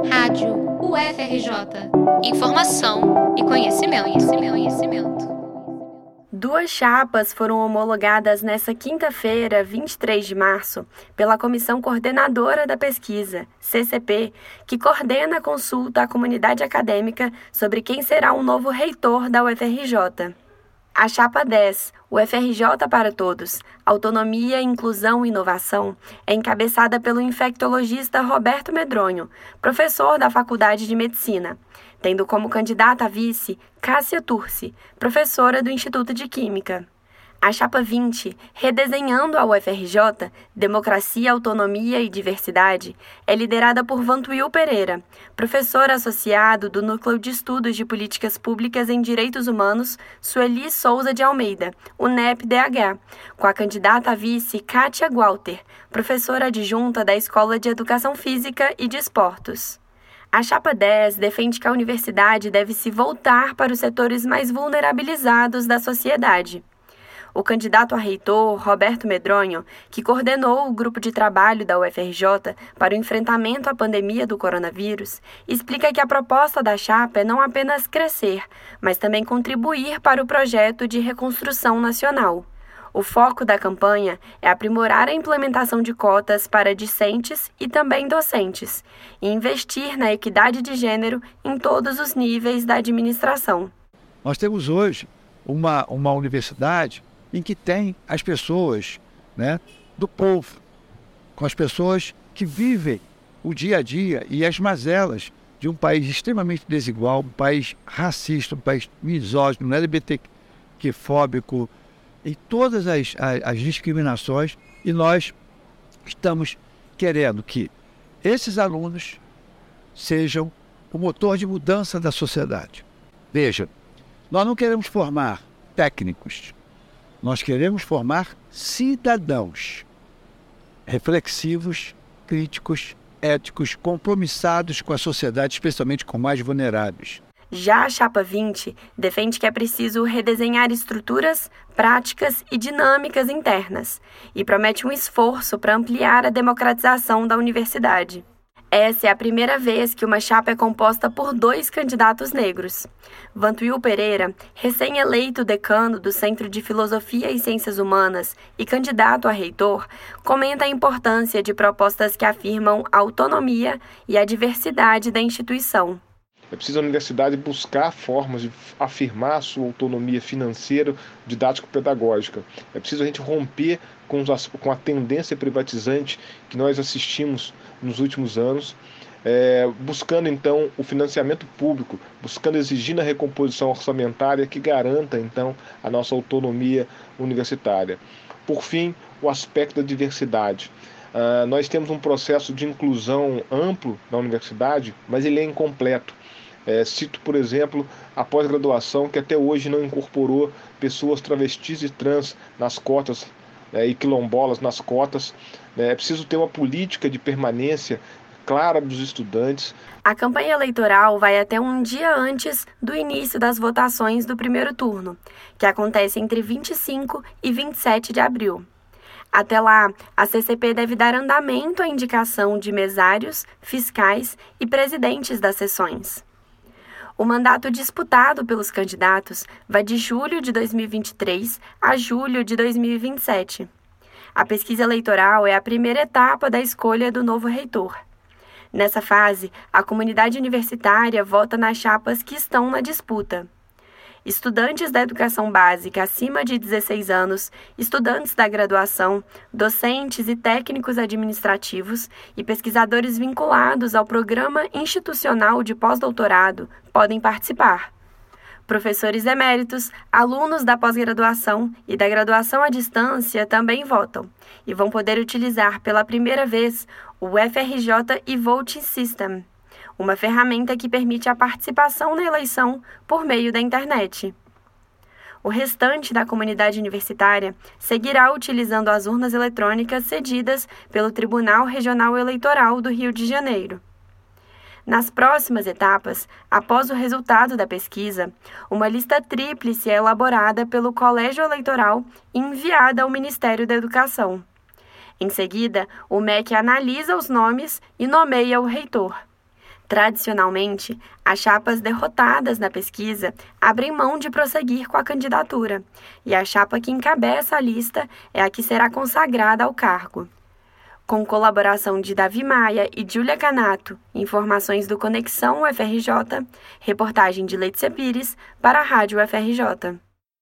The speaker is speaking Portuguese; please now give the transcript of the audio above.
Rádio UFRJ. Informação e conhecimento, conhecimento, conhecimento. Duas chapas foram homologadas nesta quinta-feira, 23 de março, pela Comissão Coordenadora da Pesquisa, CCP, que coordena a consulta à comunidade acadêmica sobre quem será o novo reitor da UFRJ. A Chapa 10, o FRJ para Todos, Autonomia, Inclusão e Inovação, é encabeçada pelo infectologista Roberto Medronho, professor da Faculdade de Medicina, tendo como candidata a vice Cássia Turci, professora do Instituto de Química. A Chapa 20, Redesenhando a UFRJ, Democracia, Autonomia e Diversidade, é liderada por Vantuil Pereira, professor associado do Núcleo de Estudos de Políticas Públicas em Direitos Humanos, Sueli Souza de Almeida, UNEP-DH, com a candidata a vice Kátia Walter, professora adjunta da Escola de Educação Física e de Esportos. A Chapa 10 defende que a universidade deve se voltar para os setores mais vulnerabilizados da sociedade o candidato a reitor, Roberto Medronho, que coordenou o grupo de trabalho da UFRJ para o enfrentamento à pandemia do coronavírus, explica que a proposta da chapa é não apenas crescer, mas também contribuir para o projeto de reconstrução nacional. O foco da campanha é aprimorar a implementação de cotas para discentes e também docentes, e investir na equidade de gênero em todos os níveis da administração. Nós temos hoje uma, uma universidade em que tem as pessoas né, do povo, com as pessoas que vivem o dia a dia e as mazelas de um país extremamente desigual, um país racista, um país misógino, LGBTQ-fóbico e todas as, as, as discriminações. E nós estamos querendo que esses alunos sejam o motor de mudança da sociedade. Veja, nós não queremos formar técnicos, nós queremos formar cidadãos reflexivos, críticos, éticos, compromissados com a sociedade, especialmente com mais vulneráveis. Já a Chapa 20 defende que é preciso redesenhar estruturas, práticas e dinâmicas internas e promete um esforço para ampliar a democratização da universidade. Essa é a primeira vez que uma chapa é composta por dois candidatos negros. Vantuil Pereira, recém-eleito decano do Centro de Filosofia e Ciências Humanas e candidato a reitor, comenta a importância de propostas que afirmam a autonomia e a diversidade da instituição. É preciso a universidade buscar formas de afirmar a sua autonomia financeira, didático-pedagógica. É preciso a gente romper com, com a tendência privatizante que nós assistimos nos últimos anos, é, buscando então o financiamento público, buscando exigir a recomposição orçamentária que garanta então a nossa autonomia universitária. Por fim, o aspecto da diversidade. Uh, nós temos um processo de inclusão amplo na universidade, mas ele é incompleto. É, cito, por exemplo, a pós-graduação que até hoje não incorporou pessoas travestis e trans nas cotas né, e quilombolas nas cotas. Né. É preciso ter uma política de permanência clara dos estudantes. A campanha eleitoral vai até um dia antes do início das votações do primeiro turno, que acontece entre 25 e 27 de abril. Até lá, a CCP deve dar andamento à indicação de mesários, fiscais e presidentes das sessões. O mandato disputado pelos candidatos vai de julho de 2023 a julho de 2027. A pesquisa eleitoral é a primeira etapa da escolha do novo reitor. Nessa fase, a comunidade universitária vota nas chapas que estão na disputa estudantes da educação básica acima de 16 anos, estudantes da graduação, docentes e técnicos administrativos e pesquisadores vinculados ao programa institucional de pós-doutorado podem participar. Professores eméritos, alunos da pós-graduação e da graduação à distância também votam e vão poder utilizar pela primeira vez o FRJ e Voting System uma ferramenta que permite a participação na eleição por meio da internet. O restante da comunidade universitária seguirá utilizando as urnas eletrônicas cedidas pelo Tribunal Regional Eleitoral do Rio de Janeiro. Nas próximas etapas, após o resultado da pesquisa, uma lista tríplice é elaborada pelo Colégio Eleitoral e enviada ao Ministério da Educação. Em seguida, o MEC analisa os nomes e nomeia o reitor. Tradicionalmente, as chapas derrotadas na pesquisa abrem mão de prosseguir com a candidatura, e a chapa que encabeça a lista é a que será consagrada ao cargo. Com colaboração de Davi Maia e Júlia Canato, informações do Conexão UFRJ, reportagem de Letícia Pires para a Rádio UFRJ.